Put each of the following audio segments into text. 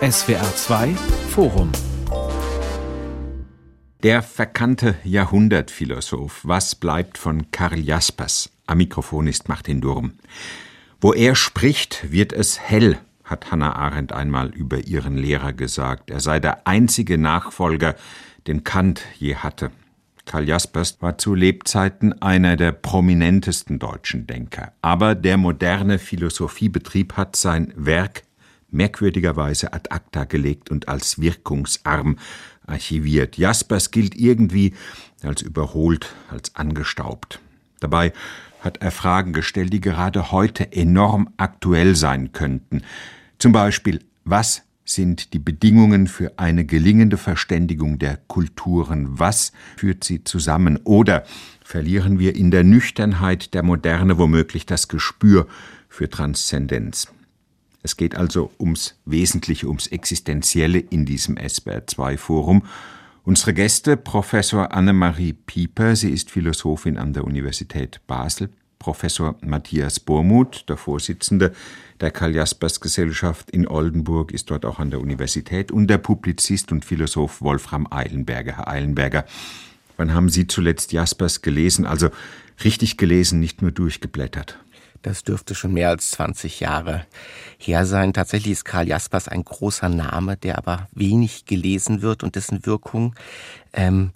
SWR 2 Forum Der verkannte Jahrhundertphilosoph. Was bleibt von Karl Jaspers? Am Mikrofon ist Martin Durm. Wo er spricht, wird es hell, hat Hannah Arendt einmal über ihren Lehrer gesagt. Er sei der einzige Nachfolger, den Kant je hatte. Karl Jaspers war zu Lebzeiten einer der prominentesten deutschen Denker. Aber der moderne Philosophiebetrieb hat sein Werk merkwürdigerweise ad acta gelegt und als wirkungsarm archiviert. Jaspers gilt irgendwie als überholt, als angestaubt. Dabei hat er Fragen gestellt, die gerade heute enorm aktuell sein könnten. Zum Beispiel, was sind die Bedingungen für eine gelingende Verständigung der Kulturen? Was führt sie zusammen? Oder verlieren wir in der Nüchternheit der Moderne womöglich das Gespür für Transzendenz? Es geht also ums Wesentliche, ums Existenzielle in diesem SBR2-Forum. Unsere Gäste, Professor Annemarie Pieper, sie ist Philosophin an der Universität Basel, Professor Matthias Bormuth, der Vorsitzende der Karl-Jaspers-Gesellschaft in Oldenburg, ist dort auch an der Universität, und der Publizist und Philosoph Wolfram Eilenberger. Herr Eilenberger, wann haben Sie zuletzt Jaspers gelesen? Also richtig gelesen, nicht nur durchgeblättert. Das dürfte schon mehr als 20 Jahre her sein. Tatsächlich ist Karl Jaspers ein großer Name, der aber wenig gelesen wird und dessen Wirkung ähm,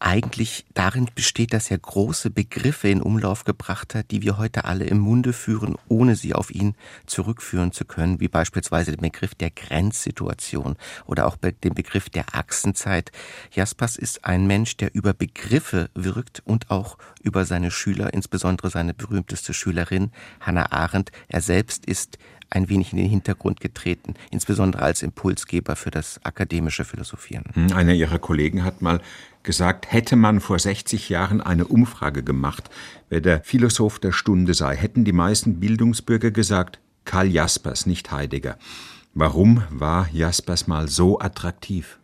eigentlich darin besteht, dass er große Begriffe in Umlauf gebracht hat, die wir heute alle im Munde führen, ohne sie auf ihn zurückführen zu können, wie beispielsweise den Begriff der Grenzsituation oder auch den Begriff der Achsenzeit. Jaspers ist ein Mensch, der über Begriffe wirkt und auch über seine Schüler, insbesondere seine berühmteste Schülerin Hannah Arendt. Er selbst ist ein wenig in den Hintergrund getreten, insbesondere als Impulsgeber für das akademische Philosophieren. Hm, einer Ihrer Kollegen hat mal gesagt, hätte man vor 60 Jahren eine Umfrage gemacht, wer der Philosoph der Stunde sei, hätten die meisten Bildungsbürger gesagt, Karl Jaspers, nicht Heidegger. Warum war Jaspers mal so attraktiv?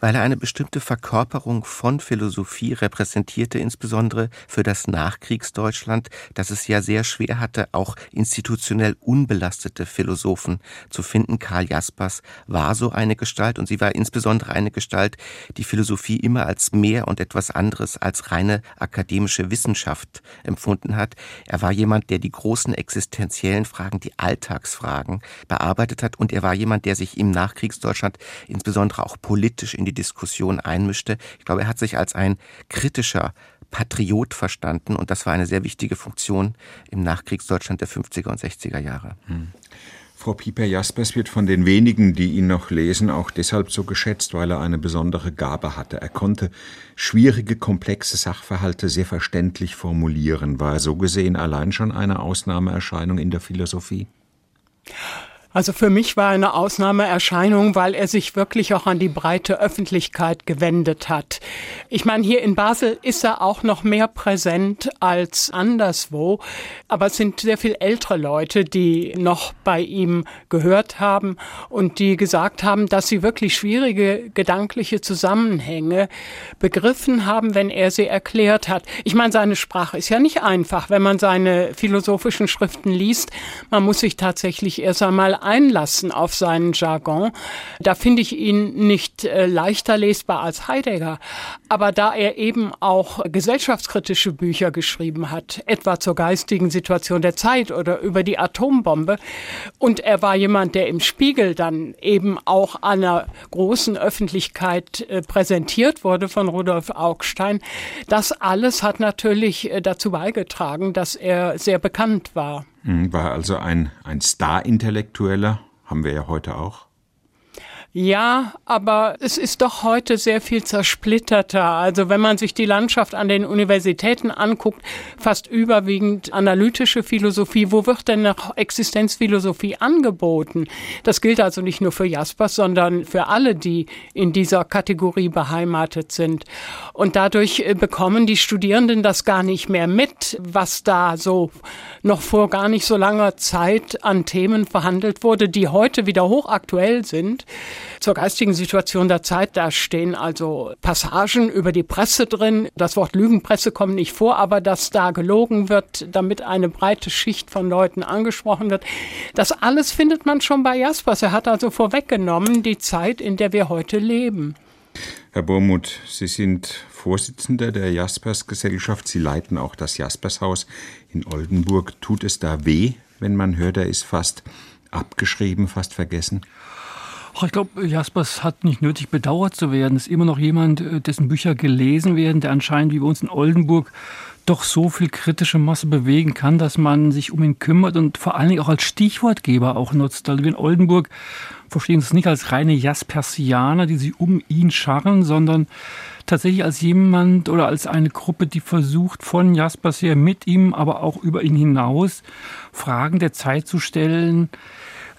Weil er eine bestimmte Verkörperung von Philosophie repräsentierte, insbesondere für das Nachkriegsdeutschland, das es ja sehr schwer hatte, auch institutionell unbelastete Philosophen zu finden. Karl Jaspers war so eine Gestalt und sie war insbesondere eine Gestalt, die Philosophie immer als mehr und etwas anderes als reine akademische Wissenschaft empfunden hat. Er war jemand, der die großen existenziellen Fragen, die Alltagsfragen bearbeitet hat und er war jemand, der sich im Nachkriegsdeutschland insbesondere auch politisch in die Diskussion einmischte. Ich glaube, er hat sich als ein kritischer Patriot verstanden und das war eine sehr wichtige Funktion im Nachkriegsdeutschland der 50er und 60er Jahre. Hm. Frau Pieper-Jaspers wird von den wenigen, die ihn noch lesen, auch deshalb so geschätzt, weil er eine besondere Gabe hatte. Er konnte schwierige, komplexe Sachverhalte sehr verständlich formulieren. War er so gesehen allein schon eine Ausnahmeerscheinung in der Philosophie? Also für mich war eine Ausnahmeerscheinung, weil er sich wirklich auch an die breite Öffentlichkeit gewendet hat. Ich meine, hier in Basel ist er auch noch mehr präsent als anderswo, aber es sind sehr viel ältere Leute, die noch bei ihm gehört haben und die gesagt haben, dass sie wirklich schwierige gedankliche Zusammenhänge begriffen haben, wenn er sie erklärt hat. Ich meine, seine Sprache ist ja nicht einfach, wenn man seine philosophischen Schriften liest. Man muss sich tatsächlich erst einmal einlassen auf seinen Jargon. Da finde ich ihn nicht äh, leichter lesbar als Heidegger. Aber da er eben auch gesellschaftskritische Bücher geschrieben hat, etwa zur geistigen Situation der Zeit oder über die Atombombe, und er war jemand, der im Spiegel dann eben auch einer großen Öffentlichkeit äh, präsentiert wurde von Rudolf Augstein, das alles hat natürlich äh, dazu beigetragen, dass er sehr bekannt war. Hm, war also ein, ein Star-Intellektueller, haben wir ja heute auch. Ja, aber es ist doch heute sehr viel zersplitterter. Also wenn man sich die Landschaft an den Universitäten anguckt, fast überwiegend analytische Philosophie. Wo wird denn noch Existenzphilosophie angeboten? Das gilt also nicht nur für Jaspers, sondern für alle, die in dieser Kategorie beheimatet sind. Und dadurch äh, bekommen die Studierenden das gar nicht mehr mit, was da so noch vor gar nicht so langer Zeit an Themen verhandelt wurde, die heute wieder hochaktuell sind. Zur geistigen Situation der Zeit. Da stehen also Passagen über die Presse drin. Das Wort Lügenpresse kommt nicht vor, aber dass da gelogen wird, damit eine breite Schicht von Leuten angesprochen wird. Das alles findet man schon bei Jaspers. Er hat also vorweggenommen die Zeit, in der wir heute leben. Herr Bormuth, Sie sind Vorsitzender der Jaspers-Gesellschaft. Sie leiten auch das Jaspershaus in Oldenburg. Tut es da weh, wenn man hört, er ist fast abgeschrieben, fast vergessen? Ach, ich glaube, Jaspers hat nicht nötig, bedauert zu werden. Ist immer noch jemand, äh, dessen Bücher gelesen werden, der anscheinend wie bei uns in Oldenburg doch so viel kritische Masse bewegen kann, dass man sich um ihn kümmert und vor allen Dingen auch als Stichwortgeber auch nutzt. Also wir in Oldenburg verstehen es nicht als reine Jaspersianer, die sich um ihn scharren, sondern tatsächlich als jemand oder als eine Gruppe, die versucht, von Jaspers her mit ihm, aber auch über ihn hinaus Fragen der Zeit zu stellen,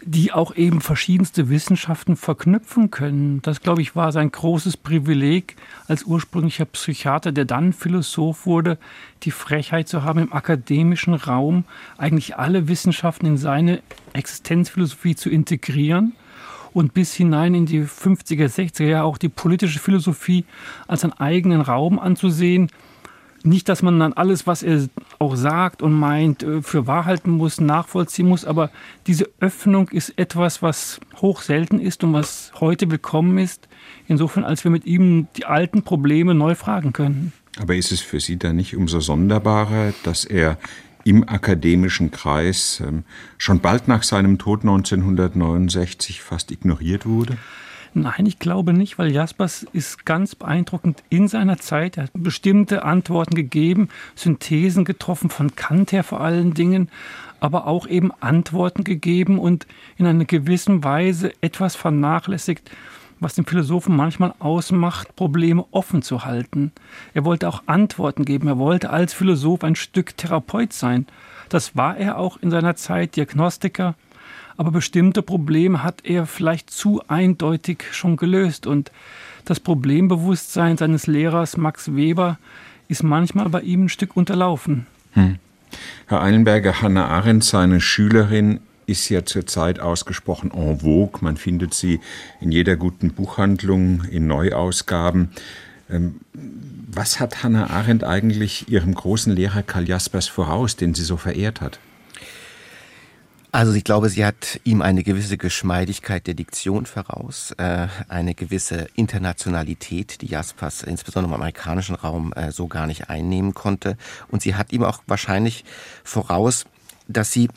die auch eben verschiedenste Wissenschaften verknüpfen können. Das, glaube ich, war sein großes Privileg als ursprünglicher Psychiater, der dann Philosoph wurde, die Frechheit zu haben, im akademischen Raum eigentlich alle Wissenschaften in seine Existenzphilosophie zu integrieren und bis hinein in die 50er, 60er Jahre auch die politische Philosophie als einen eigenen Raum anzusehen, nicht, dass man dann alles, was er auch sagt und meint, äh, für wahr halten muss, nachvollziehen muss, aber diese Öffnung ist etwas, was hoch selten ist und was heute willkommen ist. Insofern, als wir mit ihm die alten Probleme neu fragen können. Aber ist es für Sie dann nicht umso sonderbarer, dass er im akademischen Kreis ähm, schon bald nach seinem Tod 1969 fast ignoriert wurde? Nein, ich glaube nicht, weil Jaspers ist ganz beeindruckend in seiner Zeit. Er hat bestimmte Antworten gegeben, Synthesen getroffen, von Kant her vor allen Dingen, aber auch eben Antworten gegeben und in einer gewissen Weise etwas vernachlässigt, was den Philosophen manchmal ausmacht, Probleme offen zu halten. Er wollte auch Antworten geben. Er wollte als Philosoph ein Stück Therapeut sein. Das war er auch in seiner Zeit, Diagnostiker, aber bestimmte Probleme hat er vielleicht zu eindeutig schon gelöst. Und das Problembewusstsein seines Lehrers Max Weber ist manchmal bei ihm ein Stück unterlaufen. Hm. Herr Eilenberger, Hannah Arendt, seine Schülerin, ist ja zurzeit ausgesprochen en vogue. Man findet sie in jeder guten Buchhandlung, in Neuausgaben. Ähm, was hat Hannah Arendt eigentlich ihrem großen Lehrer Karl Jaspers voraus, den sie so verehrt hat? Also ich glaube, sie hat ihm eine gewisse Geschmeidigkeit der Diktion voraus, äh, eine gewisse Internationalität, die Jaspers insbesondere im amerikanischen Raum äh, so gar nicht einnehmen konnte. Und sie hat ihm auch wahrscheinlich voraus, dass sie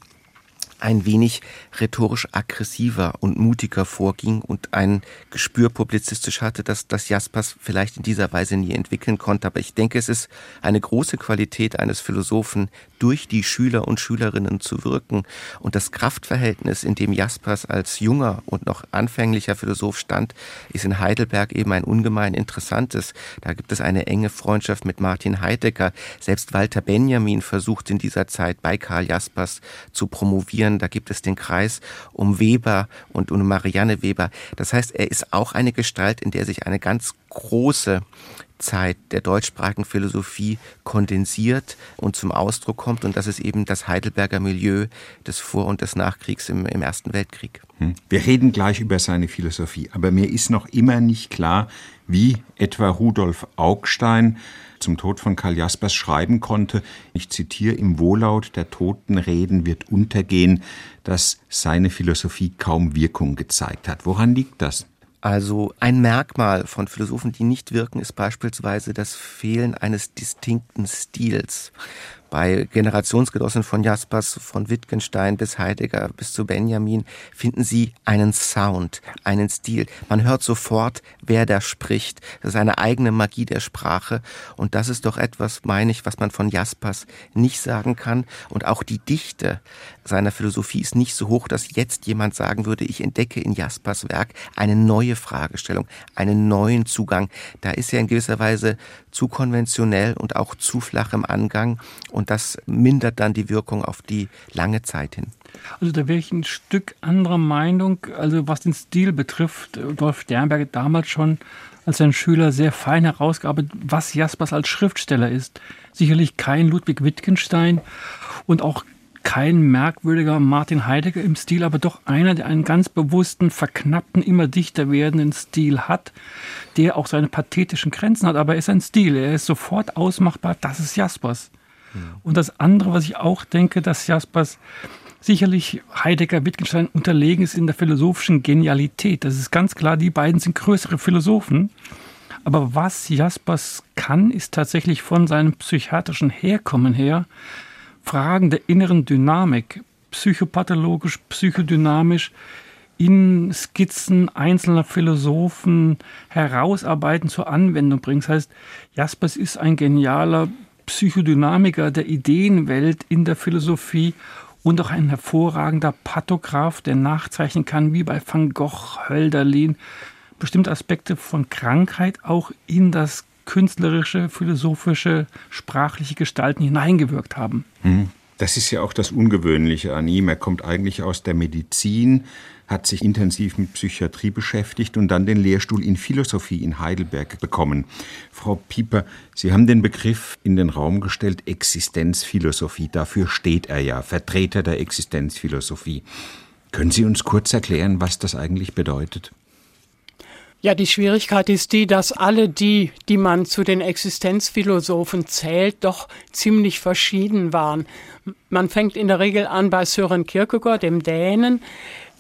ein wenig rhetorisch aggressiver und mutiger vorging und ein Gespür publizistisch hatte, dass das Jaspers vielleicht in dieser Weise nie entwickeln konnte. Aber ich denke, es ist eine große Qualität eines Philosophen, durch die Schüler und Schülerinnen zu wirken. Und das Kraftverhältnis, in dem Jaspers als junger und noch anfänglicher Philosoph stand, ist in Heidelberg eben ein ungemein interessantes. Da gibt es eine enge Freundschaft mit Martin Heidegger. Selbst Walter Benjamin versucht in dieser Zeit bei Karl Jaspers zu promovieren Studien. Da gibt es den Kreis um Weber und um Marianne Weber. Das heißt, er ist auch eine Gestalt, in der sich eine ganz große Zeit der deutschsprachigen Philosophie kondensiert und zum Ausdruck kommt. Und das ist eben das Heidelberger Milieu des Vor- und des Nachkriegs im, im Ersten Weltkrieg. Hm. Wir reden gleich über seine Philosophie, aber mir ist noch immer nicht klar, wie etwa Rudolf Augstein zum Tod von Karl Jaspers schreiben konnte, ich zitiere, im Wohllaut der Toten reden wird untergehen, dass seine Philosophie kaum Wirkung gezeigt hat. Woran liegt das? Also ein Merkmal von Philosophen, die nicht wirken, ist beispielsweise das Fehlen eines distinkten Stils bei Generationsgenossen von Jaspers, von Wittgenstein bis Heidegger bis zu Benjamin finden Sie einen Sound, einen Stil. Man hört sofort, wer da spricht. Das ist eine eigene Magie der Sprache. Und das ist doch etwas, meine ich, was man von Jaspers nicht sagen kann. Und auch die Dichte seiner Philosophie ist nicht so hoch, dass jetzt jemand sagen würde, ich entdecke in Jaspers Werk eine neue Fragestellung, einen neuen Zugang. Da ist er in gewisser Weise zu konventionell und auch zu flach im Angang und das mindert dann die Wirkung auf die lange Zeit hin. Also da wäre ich ein Stück anderer Meinung, also was den Stil betrifft. Wolf Sternberg damals schon als ein Schüler sehr fein herausgearbeitet, was Jaspers als Schriftsteller ist. Sicherlich kein Ludwig Wittgenstein und auch kein merkwürdiger Martin Heidegger im Stil, aber doch einer, der einen ganz bewussten, verknappten, immer dichter werdenden Stil hat, der auch seine pathetischen Grenzen hat, aber er ist ein Stil, er ist sofort ausmachbar, das ist Jaspers. Und das andere, was ich auch denke, dass Jaspers sicherlich Heidegger, Wittgenstein unterlegen ist in der philosophischen Genialität. Das ist ganz klar, die beiden sind größere Philosophen. Aber was Jaspers kann, ist tatsächlich von seinem psychiatrischen Herkommen her Fragen der inneren Dynamik, psychopathologisch, psychodynamisch, in Skizzen einzelner Philosophen herausarbeiten, zur Anwendung bringen. Das heißt, Jaspers ist ein genialer Psychodynamiker der Ideenwelt in der Philosophie und auch ein hervorragender Pathograph, der nachzeichnen kann, wie bei Van Gogh, Hölderlin, bestimmte Aspekte von Krankheit auch in das künstlerische, philosophische, sprachliche Gestalten hineingewirkt haben. Hm. Das ist ja auch das Ungewöhnliche an ihm. Er kommt eigentlich aus der Medizin, hat sich intensiv mit Psychiatrie beschäftigt und dann den Lehrstuhl in Philosophie in Heidelberg bekommen. Frau Pieper, Sie haben den Begriff in den Raum gestellt, Existenzphilosophie. Dafür steht er ja, Vertreter der Existenzphilosophie. Können Sie uns kurz erklären, was das eigentlich bedeutet? Ja, die Schwierigkeit ist die, dass alle die, die man zu den Existenzphilosophen zählt, doch ziemlich verschieden waren. Man fängt in der Regel an bei Søren Kierkegaard, dem Dänen.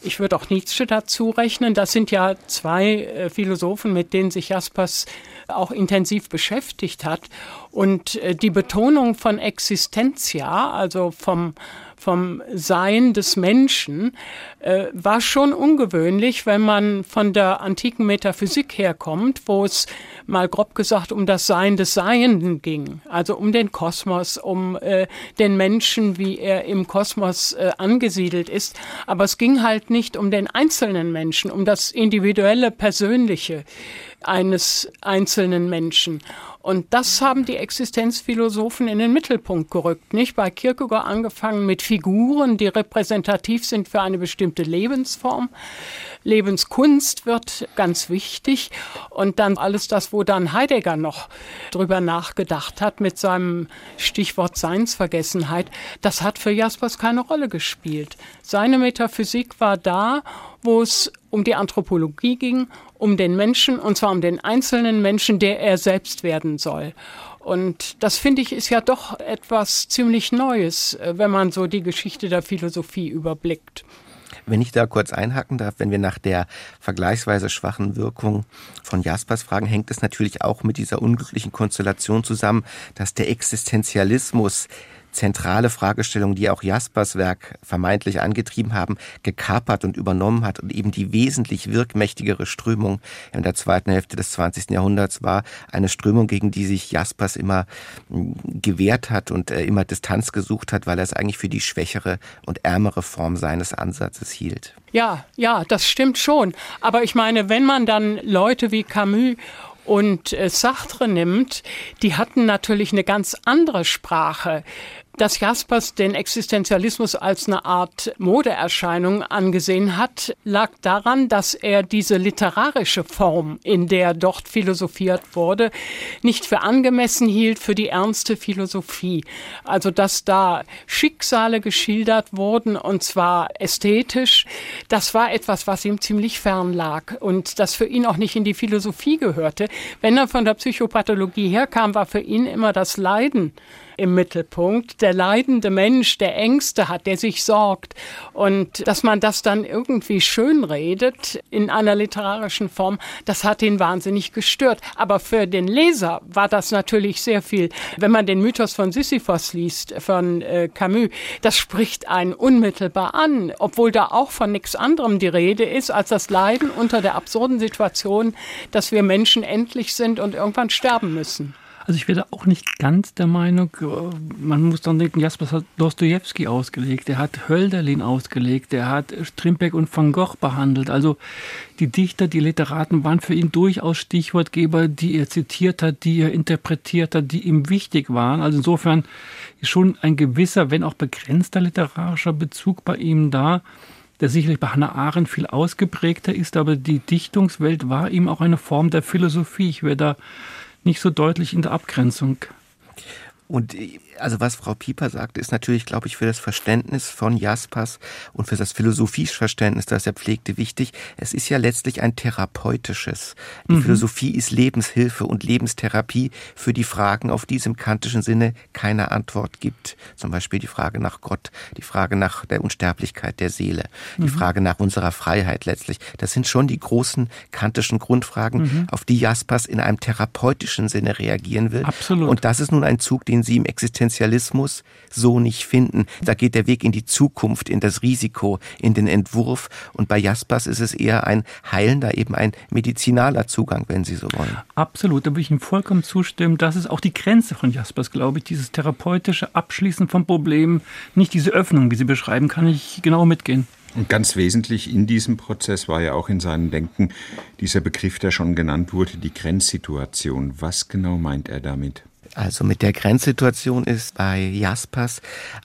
Ich würde auch Nietzsche dazu rechnen. Das sind ja zwei äh, Philosophen, mit denen sich Jaspers auch intensiv beschäftigt hat. Und äh, die Betonung von Existentia, also vom vom Sein des Menschen, äh, war schon ungewöhnlich, wenn man von der antiken Metaphysik herkommt, wo es mal grob gesagt um das Sein des Seienden ging, also um den Kosmos, um äh, den Menschen, wie er im Kosmos äh, angesiedelt ist. Aber es ging halt nicht um den einzelnen Menschen, um das individuelle, persönliche eines einzelnen Menschen. Und das haben die Existenzphilosophen in den Mittelpunkt gerückt, nicht? Bei Kierkegaard angefangen mit Figuren, die repräsentativ sind für eine bestimmte Lebensform. Lebenskunst wird ganz wichtig. Und dann alles das, wo dann Heidegger noch drüber nachgedacht hat mit seinem Stichwort Seinsvergessenheit, das hat für Jaspers keine Rolle gespielt. Seine Metaphysik war da, wo es um die Anthropologie ging um den Menschen, und zwar um den einzelnen Menschen, der er selbst werden soll. Und das finde ich ist ja doch etwas ziemlich Neues, äh, wenn man so die Geschichte der Philosophie überblickt. Wenn ich da kurz einhaken darf, wenn wir nach der vergleichsweise schwachen Wirkung von Jaspers fragen, hängt es natürlich auch mit dieser unglücklichen Konstellation zusammen, dass der Existenzialismus zentrale Fragestellungen, die auch Jaspers Werk vermeintlich angetrieben haben, gekapert und übernommen hat und eben die wesentlich wirkmächtigere Strömung in der zweiten Hälfte des 20. Jahrhunderts war, eine Strömung, gegen die sich Jaspers immer hm, gewehrt hat und äh, immer Distanz gesucht hat, weil er es eigentlich für die schwächere und ärmere Form seines Ansatzes hielt. Ja, ja, das stimmt schon. Aber ich meine, wenn man dann Leute wie Camus und äh, Sartre nimmt, die hatten natürlich eine ganz andere Sprache dass Jaspers den Existenzialismus als eine Art Modeerscheinung angesehen hat, lag daran, dass er diese literarische Form, in der dort philosophiert wurde, nicht für angemessen hielt für die ernste Philosophie. Also, dass da Schicksale geschildert wurden und zwar ästhetisch, das war etwas, was ihm ziemlich fern lag und das für ihn auch nicht in die Philosophie gehörte. Wenn er von der Psychopathologie herkam, war für ihn immer das Leiden im Mittelpunkt. Der leidende Mensch, der Ängste hat, der sich sorgt. Und dass man das dann irgendwie schönredet in einer literarischen Form, das hat ihn wahnsinnig gestört. Aber für den Leser war das natürlich sehr viel. Wenn man den Mythos von Sisyphos liest, von äh, Camus, das spricht einen unmittelbar an, obwohl da auch von nichts anderem die Rede ist, als das Leiden unter der absurden Situation, dass wir Menschen endlich sind und irgendwann sterben müssen. Also ich werde auch nicht ganz der Meinung, äh, man muss dann denken, Jaspers hat Dostoevsky ausgelegt, er hat Hölderlin ausgelegt, er hat Strindberg und Van Gogh behandelt. Also die Dichter, die Literaten waren für ihn durchaus Stichwortgeber, die er zitiert hat, die er interpretiert hat, die ihm wichtig waren. Also insofern ist schon ein gewisser, wenn auch begrenzter literarischer Bezug bei ihm da der sicherlich bei Hannah Arendt viel ausgeprägter ist, aber die Dichtungswelt war ihm auch eine Form der Philosophie. Ich werde da nicht so deutlich in der Abgrenzung. Und also was Frau Pieper sagte, ist natürlich, glaube ich, für das Verständnis von Jaspers und für das philosophische Verständnis, das er pflegte, wichtig. Es ist ja letztlich ein therapeutisches. Die mhm. Philosophie ist Lebenshilfe und Lebenstherapie für die Fragen, auf die es im kantischen Sinne keine Antwort gibt. Zum Beispiel die Frage nach Gott, die Frage nach der Unsterblichkeit der Seele, die mhm. Frage nach unserer Freiheit letztlich. Das sind schon die großen kantischen Grundfragen, mhm. auf die Jaspers in einem therapeutischen Sinne reagieren will. Absolut. Und das ist nun ein Zug, den sie im Existenzialismus so nicht finden. Da geht der Weg in die Zukunft, in das Risiko, in den Entwurf. Und bei Jaspers ist es eher ein heilender, eben ein medizinaler Zugang, wenn Sie so wollen. Absolut, da würde ich Ihnen vollkommen zustimmen. Das ist auch die Grenze von Jaspers, glaube ich. Dieses therapeutische Abschließen von Problemen, nicht diese Öffnung, wie Sie beschreiben, kann ich genau mitgehen. Und ganz wesentlich in diesem Prozess war ja auch in seinem Denken dieser Begriff, der schon genannt wurde, die Grenzsituation. Was genau meint er damit? Also mit der Grenzsituation ist bei Jaspers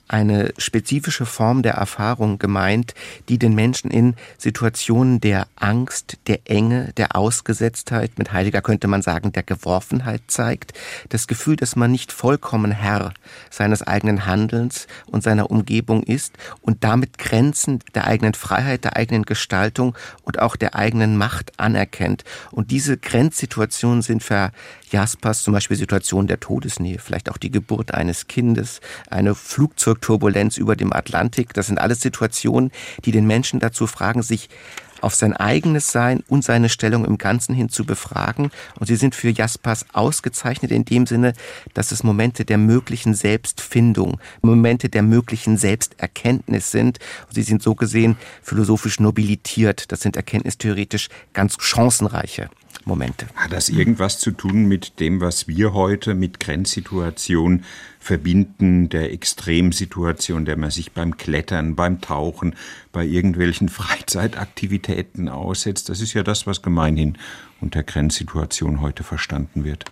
eine spezifische Form der Erfahrung gemeint, die den Menschen in Situationen der Angst, der Enge, der Ausgesetztheit, mit Heiliger könnte man sagen, der Geworfenheit zeigt. Das Gefühl, dass man nicht vollkommen Herr seines eigenen Handelns und seiner Umgebung ist und damit Grenzen der eigenen Freiheit, der eigenen Gestaltung und auch der eigenen Macht anerkennt. Und diese Grenzsituationen sind für Jaspers zum Beispiel Situationen der Todesnähe, vielleicht auch die Geburt eines Kindes, eine Flugzeugturbulenz über dem Atlantik. Das sind alles Situationen, die den Menschen dazu fragen, sich auf sein eigenes Sein und seine Stellung im Ganzen hin zu befragen. Und sie sind für Jaspers ausgezeichnet in dem Sinne, dass es Momente der möglichen Selbstfindung, Momente der möglichen Selbsterkenntnis sind. Und sie sind so gesehen philosophisch nobilitiert. Das sind erkenntnistheoretisch ganz chancenreiche Momente. Hat das irgendwas zu tun mit dem, was wir heute mit Grenzsituationen verbinden, der Extremsituation, der man sich beim Klettern, beim Tauchen, bei irgendwelchen Freizeitaktivitäten aussetzt? Das ist ja das, was gemeinhin unter Grenzsituation heute verstanden wird.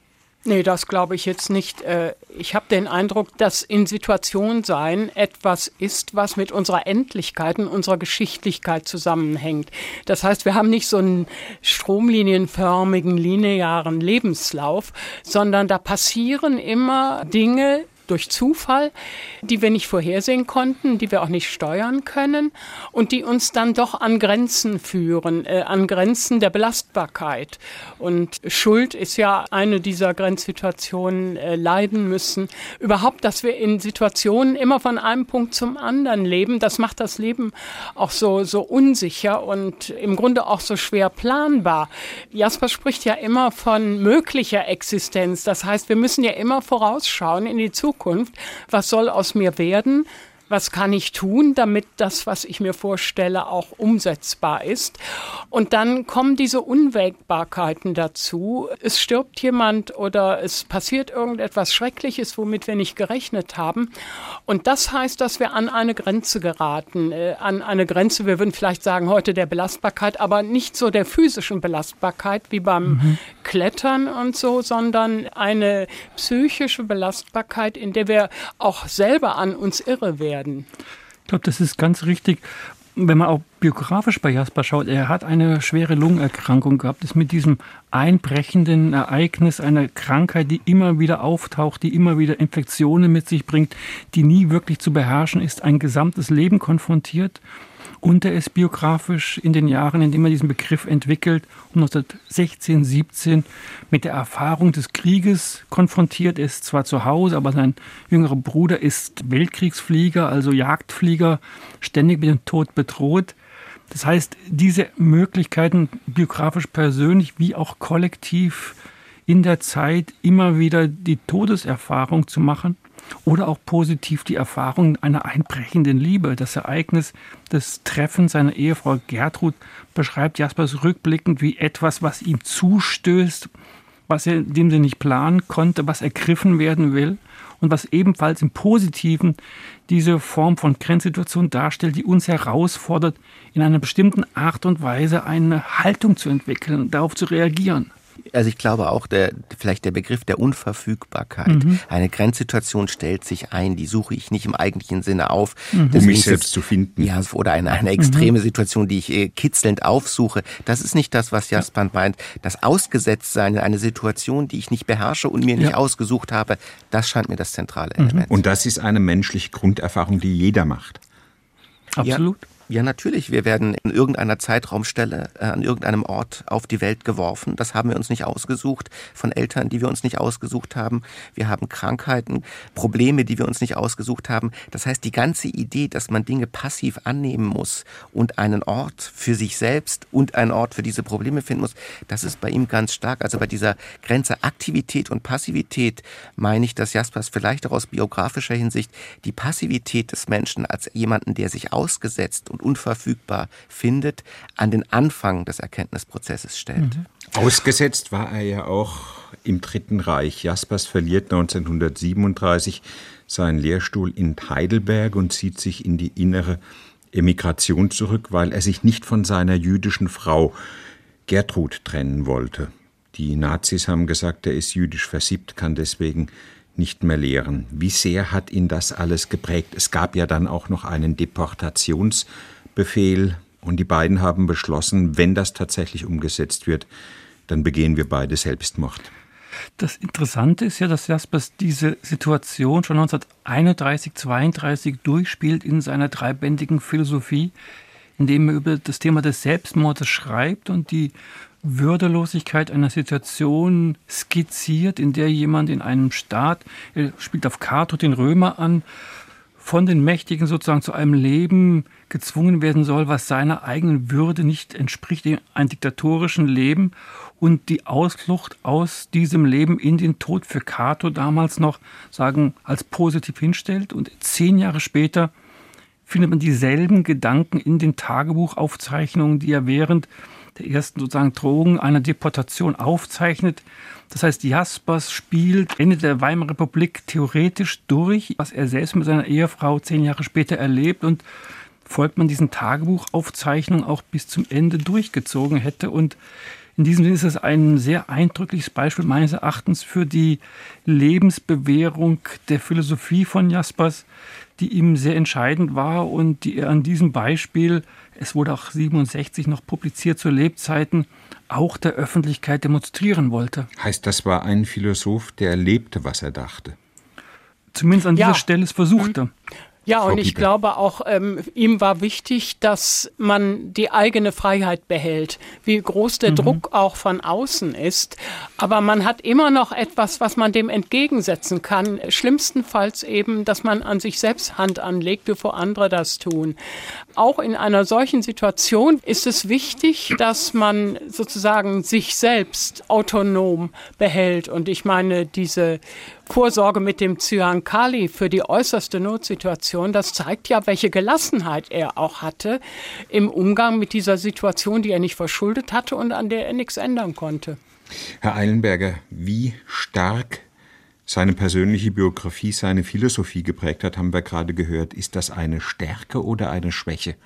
Nee, das glaube ich jetzt nicht. Äh, ich habe den Eindruck, dass in Situation sein etwas ist, was mit unserer Endlichkeit und unserer Geschichtlichkeit zusammenhängt. Das heißt, wir haben nicht so einen stromlinienförmigen, linearen Lebenslauf, sondern da passieren immer Dinge, durch Zufall, die wir nicht vorhersehen konnten, die wir auch nicht steuern können und die uns dann doch an Grenzen führen, äh, an Grenzen der Belastbarkeit. Und Schuld ist ja eine dieser Grenzsituationen, äh, leiden müssen. Überhaupt, dass wir in Situationen immer von einem Punkt zum anderen leben, das macht das Leben auch so, so unsicher und im Grunde auch so schwer planbar. Jasper spricht ja immer von möglicher Existenz. Das heißt, wir müssen ja immer vorausschauen in die Zukunft. Zukunft. Was soll aus mir werden? Was kann ich tun, damit das, was ich mir vorstelle, auch umsetzbar ist. Und dann kommen diese Unwägbarkeiten dazu. Es stirbt jemand oder es passiert irgendetwas Schreckliches, womit wir nicht gerechnet haben. Und das heißt, dass wir an eine Grenze geraten, äh, an eine Grenze, wir würden vielleicht sagen heute der Belastbarkeit, aber nicht so der physischen Belastbarkeit wie beim mhm. Klettern und so, sondern eine psychische Belastbarkeit, in der wir auch selber an uns irre werden werden. Ich glaube, das ist ganz richtig. Wenn man auch biografisch bei Jasper schaut, er hat eine schwere Lungenerkrankung gehabt, ist mit diesem einbrechenden Ereignis einer Krankheit, die immer wieder auftaucht, die immer wieder Infektionen mit sich bringt, die nie wirklich zu beherrschen ist, ein gesamtes Leben konfrontiert und er ist biografisch in den Jahren, in denen er diesen Begriff entwickelt, 1916, 17 mit der Erfahrung des Krieges konfrontiert. Er ist zwar zu Hause, aber sein jüngerer Bruder ist Weltkriegsflieger, also Jagdflieger, ständig mit dem Tod bedroht. Das heißt, diese Möglichkeiten, biografisch persönlich wie auch kollektiv in der Zeit immer wieder die Todeserfahrung zu machen, oder auch positiv die Erfahrung einer einbrechenden Liebe. Das Ereignis des Treffens seiner Ehefrau Gertrud beschreibt Jaspers rückblickend wie etwas, was ihm zustößt, was er in dem Sinne nicht planen konnte, was ergriffen werden will und was ebenfalls im Positiven diese Form von Grenzsituation darstellt, die uns herausfordert, in einer bestimmten Art und Weise eine Haltung zu entwickeln und darauf zu reagieren. Also ich glaube auch, der, vielleicht der Begriff der Unverfügbarkeit. Mhm. Eine Grenzsituation stellt sich ein, die suche ich nicht im eigentlichen Sinne auf. Mhm. Um mich selbst zu finden. Ja, oder eine, eine extreme mhm. Situation, die ich äh, kitzelnd aufsuche. Das ist nicht das, was Jaspern meint. Das Ausgesetztsein in eine Situation, die ich nicht beherrsche und mir nicht ja. ausgesucht habe, das scheint mir das zentrale mhm. Element. Und das ist eine menschliche Grunderfahrung, die jeder macht. Absolut. Ja. Ja, natürlich. Wir werden in irgendeiner Zeitraumstelle äh, an irgendeinem Ort auf die Welt geworfen. Das haben wir uns nicht ausgesucht von Eltern, die wir uns nicht ausgesucht haben. Wir haben Krankheiten, Probleme, die wir uns nicht ausgesucht haben. Das heißt, die ganze Idee, dass man Dinge passiv annehmen muss und einen Ort für sich selbst und einen Ort für diese Probleme finden muss, das ist bei ihm ganz stark. Also bei dieser Grenze Aktivität und Passivität meine ich, dass Jaspers vielleicht auch aus biografischer Hinsicht die Passivität des Menschen als jemanden, der sich ausgesetzt und und unverfügbar findet, an den Anfang des Erkenntnisprozesses stellt. Mhm. Ausgesetzt war er ja auch im Dritten Reich. Jaspers verliert 1937 seinen Lehrstuhl in Heidelberg und zieht sich in die innere Emigration zurück, weil er sich nicht von seiner jüdischen Frau Gertrud trennen wollte. Die Nazis haben gesagt, er ist jüdisch versiebt, kann deswegen nicht mehr lehren. Wie sehr hat ihn das alles geprägt? Es gab ja dann auch noch einen Deportationsbefehl und die beiden haben beschlossen, wenn das tatsächlich umgesetzt wird, dann begehen wir beide Selbstmord. Das Interessante ist ja, dass Jaspers diese Situation schon 1931, 32 durchspielt in seiner dreibändigen Philosophie, indem er über das Thema des Selbstmordes schreibt und die Würdelosigkeit einer Situation skizziert, in der jemand in einem Staat, er spielt auf Cato den Römer an, von den Mächtigen sozusagen zu einem Leben gezwungen werden soll, was seiner eigenen Würde nicht entspricht, einem diktatorischen Leben. Und die Ausflucht aus diesem Leben in den Tod für Cato damals noch sagen als positiv hinstellt. Und zehn Jahre später findet man dieselben Gedanken in den Tagebuchaufzeichnungen, die er während der ersten sozusagen Drogen einer Deportation aufzeichnet. Das heißt, Jaspers spielt Ende der Weimarer Republik theoretisch durch, was er selbst mit seiner Ehefrau zehn Jahre später erlebt und folgt man diesen Tagebuchaufzeichnungen auch bis zum Ende durchgezogen hätte. Und in diesem Sinne ist es ein sehr eindrückliches Beispiel meines Erachtens für die Lebensbewährung der Philosophie von Jaspers, die ihm sehr entscheidend war und die er an diesem Beispiel es wurde auch 67 noch publiziert zu Lebzeiten, auch der Öffentlichkeit demonstrieren wollte. Heißt, das war ein Philosoph, der erlebte, was er dachte. Zumindest an dieser Stelle es versuchte. Mhm. Ja, und ich glaube auch, ähm, ihm war wichtig, dass man die eigene Freiheit behält, wie groß der mhm. Druck auch von außen ist. Aber man hat immer noch etwas, was man dem entgegensetzen kann. Schlimmstenfalls eben, dass man an sich selbst Hand anlegt, bevor andere das tun. Auch in einer solchen Situation ist es wichtig, dass man sozusagen sich selbst autonom behält. Und ich meine, diese Vorsorge mit dem Cyankali für die äußerste Notsituation, das zeigt ja, welche Gelassenheit er auch hatte im Umgang mit dieser Situation, die er nicht verschuldet hatte und an der er nichts ändern konnte. Herr Eilenberger, wie stark seine persönliche Biografie, seine Philosophie geprägt hat, haben wir gerade gehört. Ist das eine Stärke oder eine Schwäche?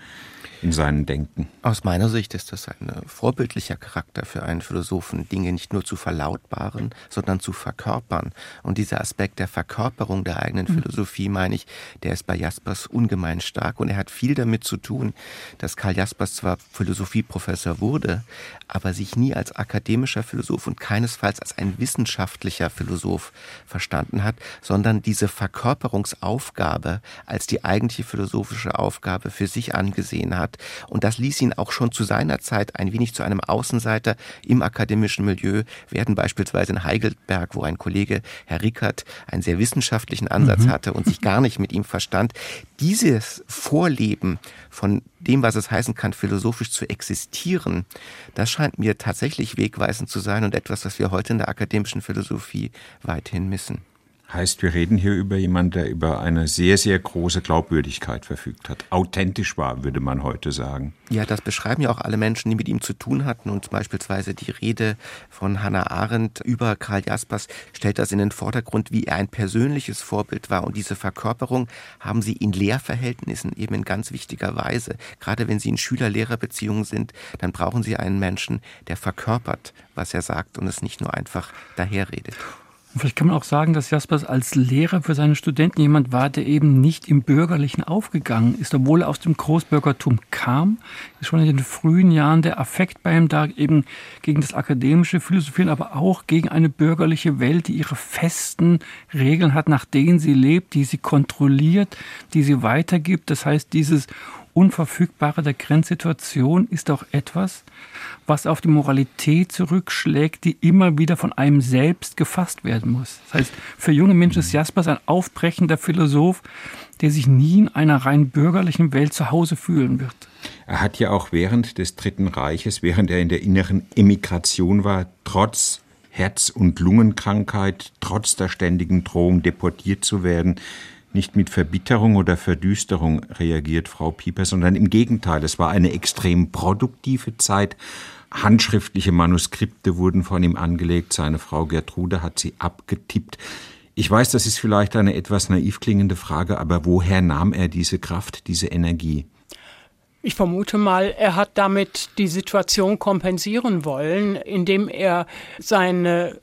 in seinem Denken. Aus meiner Sicht ist das ein äh, vorbildlicher Charakter für einen Philosophen, Dinge nicht nur zu verlautbaren, sondern zu verkörpern. Und dieser Aspekt der Verkörperung der eigenen mhm. Philosophie, meine ich, der ist bei Jaspers ungemein stark. Und er hat viel damit zu tun, dass Karl Jaspers zwar Philosophieprofessor wurde, aber sich nie als akademischer Philosoph und keinesfalls als ein wissenschaftlicher Philosoph verstanden hat, sondern diese Verkörperungsaufgabe als die eigentliche philosophische Aufgabe für sich angesehen hat und das ließ ihn auch schon zu seiner Zeit ein wenig zu einem Außenseiter im akademischen Milieu werden, beispielsweise in Heidelberg, wo ein Kollege, Herr Rickert, einen sehr wissenschaftlichen Ansatz mhm. hatte und sich gar nicht mit ihm verstand. Dieses Vorleben von dem, was es heißen kann, philosophisch zu existieren, das scheint mir tatsächlich wegweisend zu sein und etwas, was wir heute in der akademischen Philosophie weithin missen. Heißt, wir reden hier über jemanden, der über eine sehr, sehr große Glaubwürdigkeit verfügt hat. Authentisch war, würde man heute sagen. Ja, das beschreiben ja auch alle Menschen, die mit ihm zu tun hatten. Und beispielsweise die Rede von Hannah Arendt über Karl Jaspers stellt das in den Vordergrund, wie er ein persönliches Vorbild war. Und diese Verkörperung haben sie in Lehrverhältnissen eben in ganz wichtiger Weise. Gerade wenn sie in Schüler-Lehrer-Beziehungen sind, dann brauchen sie einen Menschen, der verkörpert, was er sagt und es nicht nur einfach daherredet. Und vielleicht kann man auch sagen, dass Jaspers als Lehrer für seine Studenten jemand war, der eben nicht im Bürgerlichen aufgegangen ist, obwohl er aus dem Großbürgertum kam. Ist schon in den frühen Jahren der Affekt bei ihm da, eben gegen das akademische Philosophieren, aber auch gegen eine bürgerliche Welt, die ihre festen Regeln hat, nach denen sie lebt, die sie kontrolliert, die sie weitergibt. Das heißt, dieses Unverfügbare der Grenzsituation ist auch etwas, was auf die Moralität zurückschlägt, die immer wieder von einem selbst gefasst werden muss. Das heißt, für junge Menschen ist Jaspers ein aufbrechender Philosoph, der sich nie in einer rein bürgerlichen Welt zu Hause fühlen wird. Er hat ja auch während des Dritten Reiches, während er in der inneren Emigration war, trotz Herz- und Lungenkrankheit, trotz der ständigen Drohung deportiert zu werden, nicht mit Verbitterung oder Verdüsterung reagiert, Frau Pieper, sondern im Gegenteil. Es war eine extrem produktive Zeit. Handschriftliche Manuskripte wurden von ihm angelegt. Seine Frau Gertrude hat sie abgetippt. Ich weiß, das ist vielleicht eine etwas naiv klingende Frage, aber woher nahm er diese Kraft, diese Energie? Ich vermute mal, er hat damit die Situation kompensieren wollen, indem er seine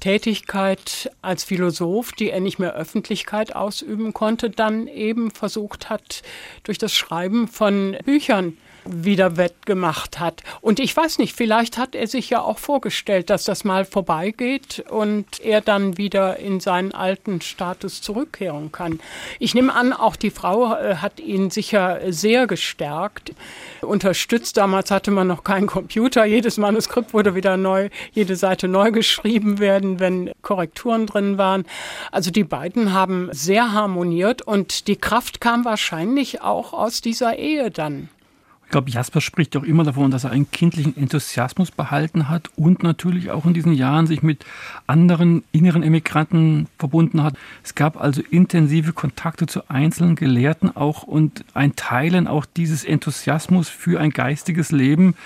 Tätigkeit als Philosoph, die er nicht mehr Öffentlichkeit ausüben konnte, dann eben versucht hat, durch das Schreiben von Büchern wieder wettgemacht hat. Und ich weiß nicht, vielleicht hat er sich ja auch vorgestellt, dass das mal vorbeigeht und er dann wieder in seinen alten Status zurückkehren kann. Ich nehme an, auch die Frau äh, hat ihn sicher sehr gestärkt, unterstützt. Damals hatte man noch keinen Computer. Jedes Manuskript wurde wieder neu, jede Seite neu geschrieben werden, wenn Korrekturen drin waren. Also die beiden haben sehr harmoniert und die Kraft kam wahrscheinlich auch aus dieser Ehe dann. Ich glaube, Jasper spricht auch immer davon, dass er einen kindlichen Enthusiasmus behalten hat und natürlich auch in diesen Jahren sich mit anderen inneren Emigranten verbunden hat. Es gab also intensive Kontakte zu einzelnen Gelehrten auch und ein Teilen auch dieses Enthusiasmus für ein geistiges Leben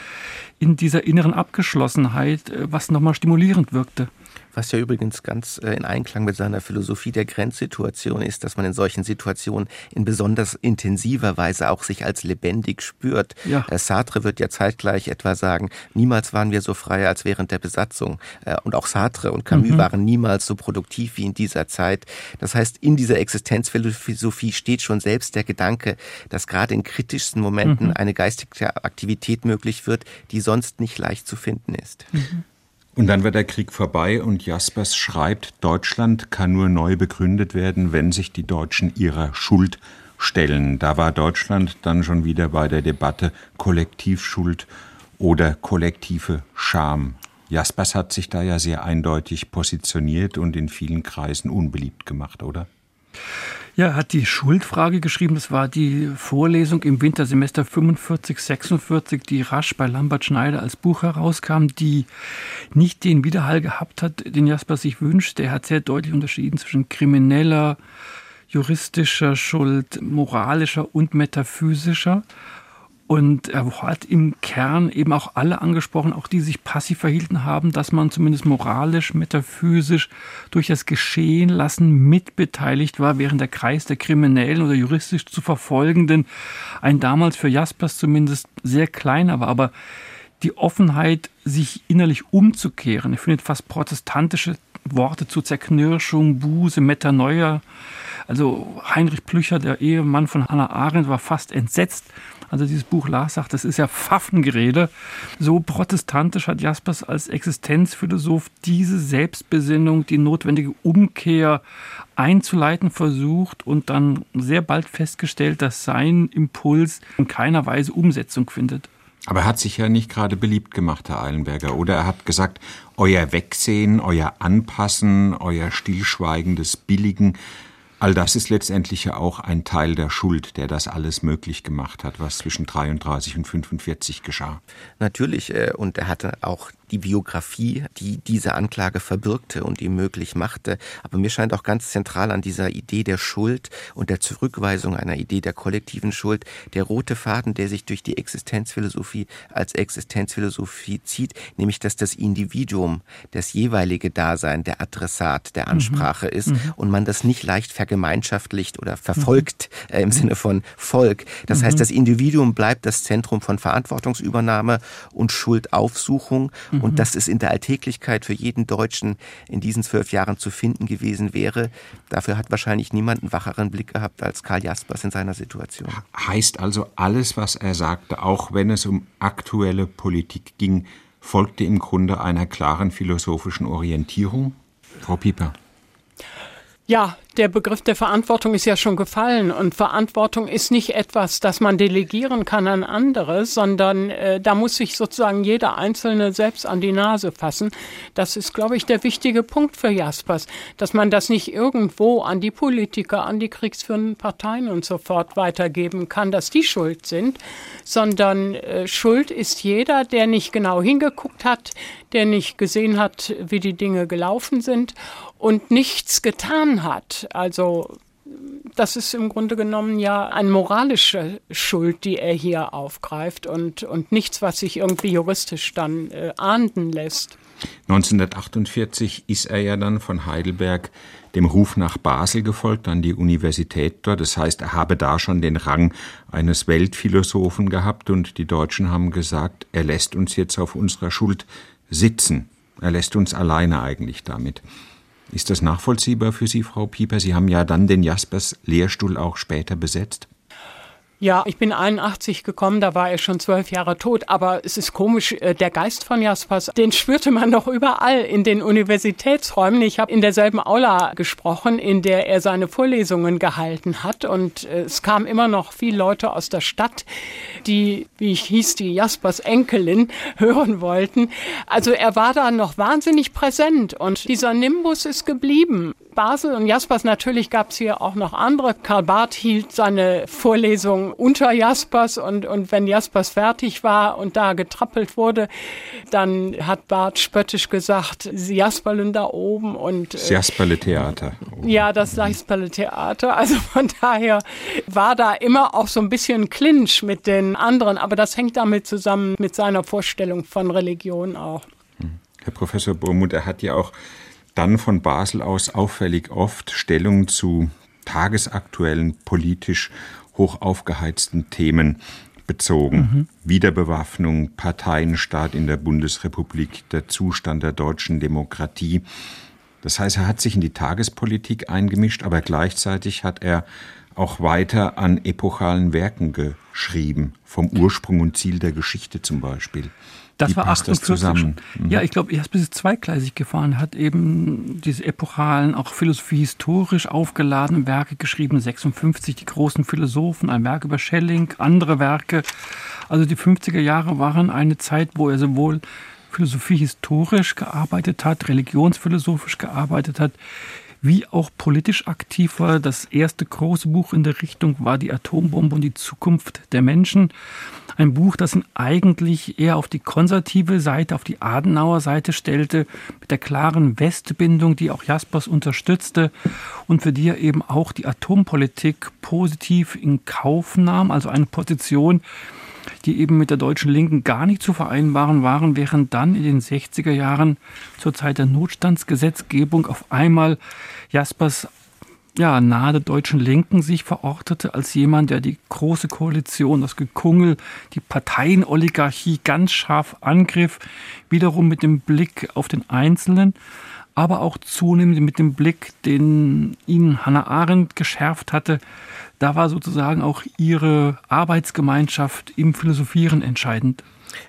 in dieser inneren Abgeschlossenheit, äh, was nochmal stimulierend wirkte was ja übrigens ganz äh, in Einklang mit seiner Philosophie der Grenzsituation ist, dass man in solchen Situationen in besonders intensiver Weise auch sich als lebendig spürt. Ja. Äh, Sartre wird ja zeitgleich etwa sagen, niemals waren wir so frei als während der Besatzung. Äh, und auch Sartre und Camus mhm. waren niemals so produktiv wie in dieser Zeit. Das heißt, in dieser Existenzphilosophie steht schon selbst der Gedanke, dass gerade in kritischsten Momenten mhm. eine geistige Aktivität möglich wird, die sonst nicht leicht zu finden ist. Mhm. Und dann wird der Krieg vorbei und Jaspers schreibt, Deutschland kann nur neu begründet werden, wenn sich die Deutschen ihrer Schuld stellen. Da war Deutschland dann schon wieder bei der Debatte Kollektivschuld oder kollektive Scham. Jaspers hat sich da ja sehr eindeutig positioniert und in vielen Kreisen unbeliebt gemacht, oder? Ja, er hat die Schuldfrage geschrieben. Das war die Vorlesung im Wintersemester 45, 46, die rasch bei Lambert Schneider als Buch herauskam, die nicht den Widerhall gehabt hat, den Jasper sich wünscht. Er hat sehr deutlich unterschieden zwischen krimineller, juristischer Schuld, moralischer und metaphysischer. Und er hat im Kern eben auch alle angesprochen, auch die sich passiv verhielten haben, dass man zumindest moralisch, metaphysisch durch das Geschehen lassen mitbeteiligt war, während der Kreis der Kriminellen oder juristisch zu Verfolgenden ein damals für Jaspers zumindest sehr kleiner war. Aber die Offenheit, sich innerlich umzukehren, er findet fast protestantische Worte zu Zerknirschung, Buße, Metanoia. Also Heinrich Plücher, der Ehemann von Hannah Arendt, war fast entsetzt, als er dieses Buch las, sagt, das ist ja Pfaffengerede. So protestantisch hat Jaspers als Existenzphilosoph diese Selbstbesinnung, die notwendige Umkehr einzuleiten versucht und dann sehr bald festgestellt, dass sein Impuls in keiner Weise Umsetzung findet. Aber er hat sich ja nicht gerade beliebt gemacht, Herr Eilenberger, oder? Er hat gesagt, euer Wegsehen, euer Anpassen, euer stillschweigendes Billigen, All das ist letztendlich ja auch ein Teil der Schuld, der das alles möglich gemacht hat, was zwischen 33 und 45 geschah. Natürlich, äh, und er hatte auch die Biografie, die diese Anklage verbirgte und ihm möglich machte. Aber mir scheint auch ganz zentral an dieser Idee der Schuld und der Zurückweisung einer Idee der kollektiven Schuld der rote Faden, der sich durch die Existenzphilosophie als Existenzphilosophie zieht, nämlich dass das Individuum das jeweilige Dasein der Adressat der mhm. Ansprache mhm. ist mhm. und man das nicht leicht vergemeinschaftlicht oder verfolgt mhm. äh, im Sinne von Volk. Das heißt, mhm. das Individuum bleibt das Zentrum von Verantwortungsübernahme und Schuldaufsuchung mhm. Und dass es in der Alltäglichkeit für jeden Deutschen in diesen zwölf Jahren zu finden gewesen wäre, dafür hat wahrscheinlich niemand einen wacheren Blick gehabt als Karl Jaspers in seiner Situation. Heißt also, alles, was er sagte, auch wenn es um aktuelle Politik ging, folgte im Grunde einer klaren philosophischen Orientierung? Frau Pieper. Ja, der Begriff der Verantwortung ist ja schon gefallen und Verantwortung ist nicht etwas, das man delegieren kann an andere, sondern äh, da muss sich sozusagen jeder Einzelne selbst an die Nase fassen. Das ist, glaube ich, der wichtige Punkt für Jaspers, dass man das nicht irgendwo an die Politiker, an die kriegsführenden Parteien und so fort weitergeben kann, dass die schuld sind, sondern äh, Schuld ist jeder, der nicht genau hingeguckt hat, der nicht gesehen hat, wie die Dinge gelaufen sind und nichts getan hat also das ist im Grunde genommen ja eine moralische Schuld, die er hier aufgreift und, und nichts, was sich irgendwie juristisch dann äh, ahnden lässt. 1948 ist er ja dann von Heidelberg dem Ruf nach Basel gefolgt, an die Universität dort. Das heißt, er habe da schon den Rang eines Weltphilosophen gehabt und die Deutschen haben gesagt, er lässt uns jetzt auf unserer Schuld sitzen. Er lässt uns alleine eigentlich damit. Ist das nachvollziehbar für Sie, Frau Pieper? Sie haben ja dann den Jaspers Lehrstuhl auch später besetzt. Ja, ich bin 81 gekommen, da war er schon zwölf Jahre tot. Aber es ist komisch, äh, der Geist von Jaspers, den spürte man noch überall in den Universitätsräumen. Ich habe in derselben Aula gesprochen, in der er seine Vorlesungen gehalten hat. Und äh, es kamen immer noch viele Leute aus der Stadt, die, wie ich hieß, die Jaspers Enkelin hören wollten. Also er war da noch wahnsinnig präsent und dieser Nimbus ist geblieben. Basel und Jaspers. Natürlich gab es hier auch noch andere. Karl Barth hielt seine Vorlesung unter Jaspers und, und wenn Jaspers fertig war und da getrappelt wurde, dann hat Barth spöttisch gesagt, jasperlen da oben und das Jasperle Theater. Ja, das Jasperle Theater. Also von daher war da immer auch so ein bisschen Clinch mit den anderen, aber das hängt damit zusammen mit seiner Vorstellung von Religion auch. Herr Professor Burmuth, er hat ja auch dann von Basel aus auffällig oft Stellung zu tagesaktuellen, politisch hoch aufgeheizten Themen bezogen. Mhm. Wiederbewaffnung, Parteienstaat in der Bundesrepublik, der Zustand der deutschen Demokratie. Das heißt, er hat sich in die Tagespolitik eingemischt, aber gleichzeitig hat er auch weiter an epochalen Werken geschrieben, vom Ursprung und Ziel der Geschichte zum Beispiel. Das Wie war 48 zusammen? Mhm. Ja, ich glaube, er ist bis zweigleisig gefahren, hat eben diese epochalen, auch philosophie-historisch aufgeladenen Werke geschrieben, 56 die großen Philosophen, ein Werk über Schelling, andere Werke. Also die 50er Jahre waren eine Zeit, wo er sowohl philosophie-historisch gearbeitet hat, religionsphilosophisch gearbeitet hat, wie auch politisch aktiv war. Das erste große Buch in der Richtung war Die Atombombe und die Zukunft der Menschen. Ein Buch, das ihn eigentlich eher auf die konservative Seite, auf die Adenauer Seite stellte, mit der klaren Westbindung, die auch Jaspers unterstützte und für die er eben auch die Atompolitik positiv in Kauf nahm, also eine Position, die eben mit der deutschen Linken gar nicht zu vereinbaren waren, während dann in den 60er Jahren zur Zeit der Notstandsgesetzgebung auf einmal Jaspers ja, nahe der deutschen Linken sich verortete als jemand, der die große Koalition, das Gekungel, die Parteienoligarchie ganz scharf angriff, wiederum mit dem Blick auf den Einzelnen, aber auch zunehmend mit dem Blick, den ihn Hannah Arendt geschärft hatte, da war sozusagen auch ihre Arbeitsgemeinschaft im Philosophieren entscheidend.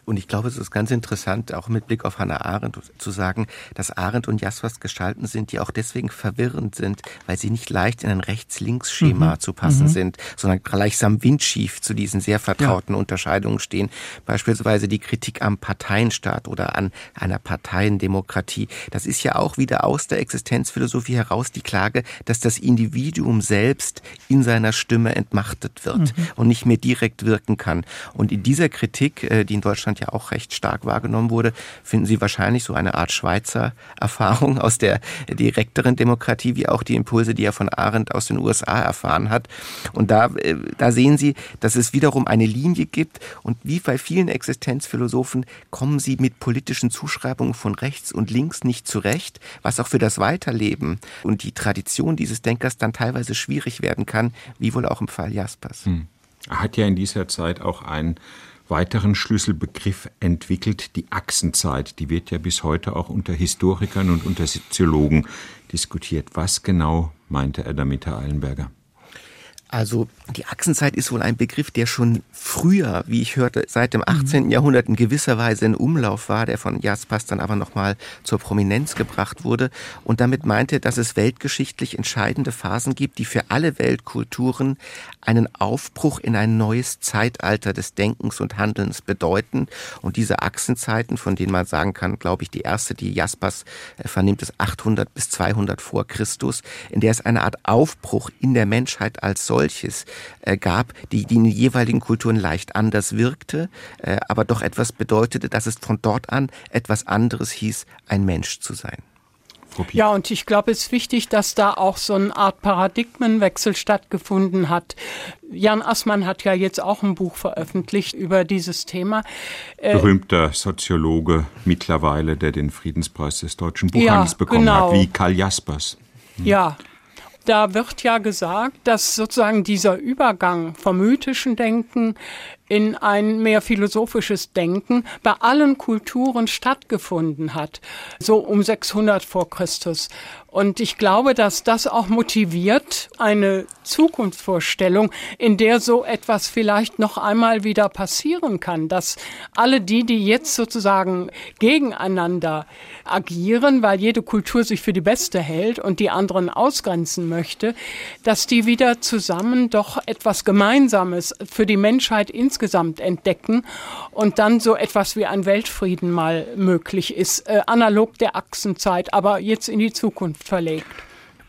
Und ich glaube, es ist ganz interessant, auch mit Blick auf Hannah Arendt zu sagen, dass Arendt und Jaspers Gestalten sind, die auch deswegen verwirrend sind, weil sie nicht leicht in ein Rechts-Links-Schema mhm. zu passen mhm. sind, sondern gleichsam windschief zu diesen sehr vertrauten ja. Unterscheidungen stehen. Beispielsweise die Kritik am Parteienstaat oder an einer Parteiendemokratie. Das ist ja auch wieder aus der Existenzphilosophie heraus die Klage, dass das Individuum selbst in seiner Stimme entmachtet wird mhm. und nicht mehr direkt wirken kann. Und in dieser Kritik, äh, die in Deutschland Deutschland ja auch recht stark wahrgenommen wurde, finden Sie wahrscheinlich so eine Art Schweizer Erfahrung aus der direkteren Demokratie, wie auch die Impulse, die er von Arendt aus den USA erfahren hat. Und da, äh, da sehen Sie, dass es wiederum eine Linie gibt und wie bei vielen Existenzphilosophen kommen sie mit politischen Zuschreibungen von rechts und links nicht zurecht, was auch für das Weiterleben und die Tradition dieses Denkers dann teilweise schwierig werden kann, wie wohl auch im Fall Jaspers. Hm. Er hat ja in dieser Zeit auch einen weiteren Schlüsselbegriff entwickelt, die Achsenzeit. Die wird ja bis heute auch unter Historikern und unter Soziologen diskutiert. Was genau meinte er damit, Herr Eilenberger? Also die Achsenzeit ist wohl ein Begriff, der schon früher, wie ich hörte, seit dem 18. Mhm. Jahrhundert in gewisser Weise in Umlauf war, der von Jaspers dann aber nochmal zur Prominenz gebracht wurde und damit meinte, dass es weltgeschichtlich entscheidende Phasen gibt, die für alle Weltkulturen einen Aufbruch in ein neues Zeitalter des Denkens und Handelns bedeuten. Und diese Achsenzeiten, von denen man sagen kann, glaube ich, die erste, die Jaspers äh, vernimmt, ist 800 bis 200 vor Christus, in der es eine Art Aufbruch in der Menschheit als solche solches äh, gab, die, die in den jeweiligen Kulturen leicht anders wirkte, äh, aber doch etwas bedeutete, dass es von dort an etwas anderes hieß, ein Mensch zu sein. Ja, und ich glaube, es ist wichtig, dass da auch so eine Art Paradigmenwechsel stattgefunden hat. Jan Assmann hat ja jetzt auch ein Buch veröffentlicht über dieses Thema. Äh, Berühmter Soziologe mittlerweile, der den Friedenspreis des deutschen Buchhandels ja, bekommen genau. hat, wie Karl Jaspers. Hm. Ja, da wird ja gesagt, dass sozusagen dieser Übergang vom mythischen Denken in ein mehr philosophisches Denken bei allen Kulturen stattgefunden hat, so um 600 vor Christus. Und ich glaube, dass das auch motiviert eine Zukunftsvorstellung, in der so etwas vielleicht noch einmal wieder passieren kann, dass alle die, die jetzt sozusagen gegeneinander agieren, weil jede Kultur sich für die beste hält und die anderen ausgrenzen möchte, dass die wieder zusammen doch etwas Gemeinsames für die Menschheit insgesamt entdecken und dann so etwas wie ein Weltfrieden mal möglich ist, äh, analog der Achsenzeit, aber jetzt in die Zukunft verlegt.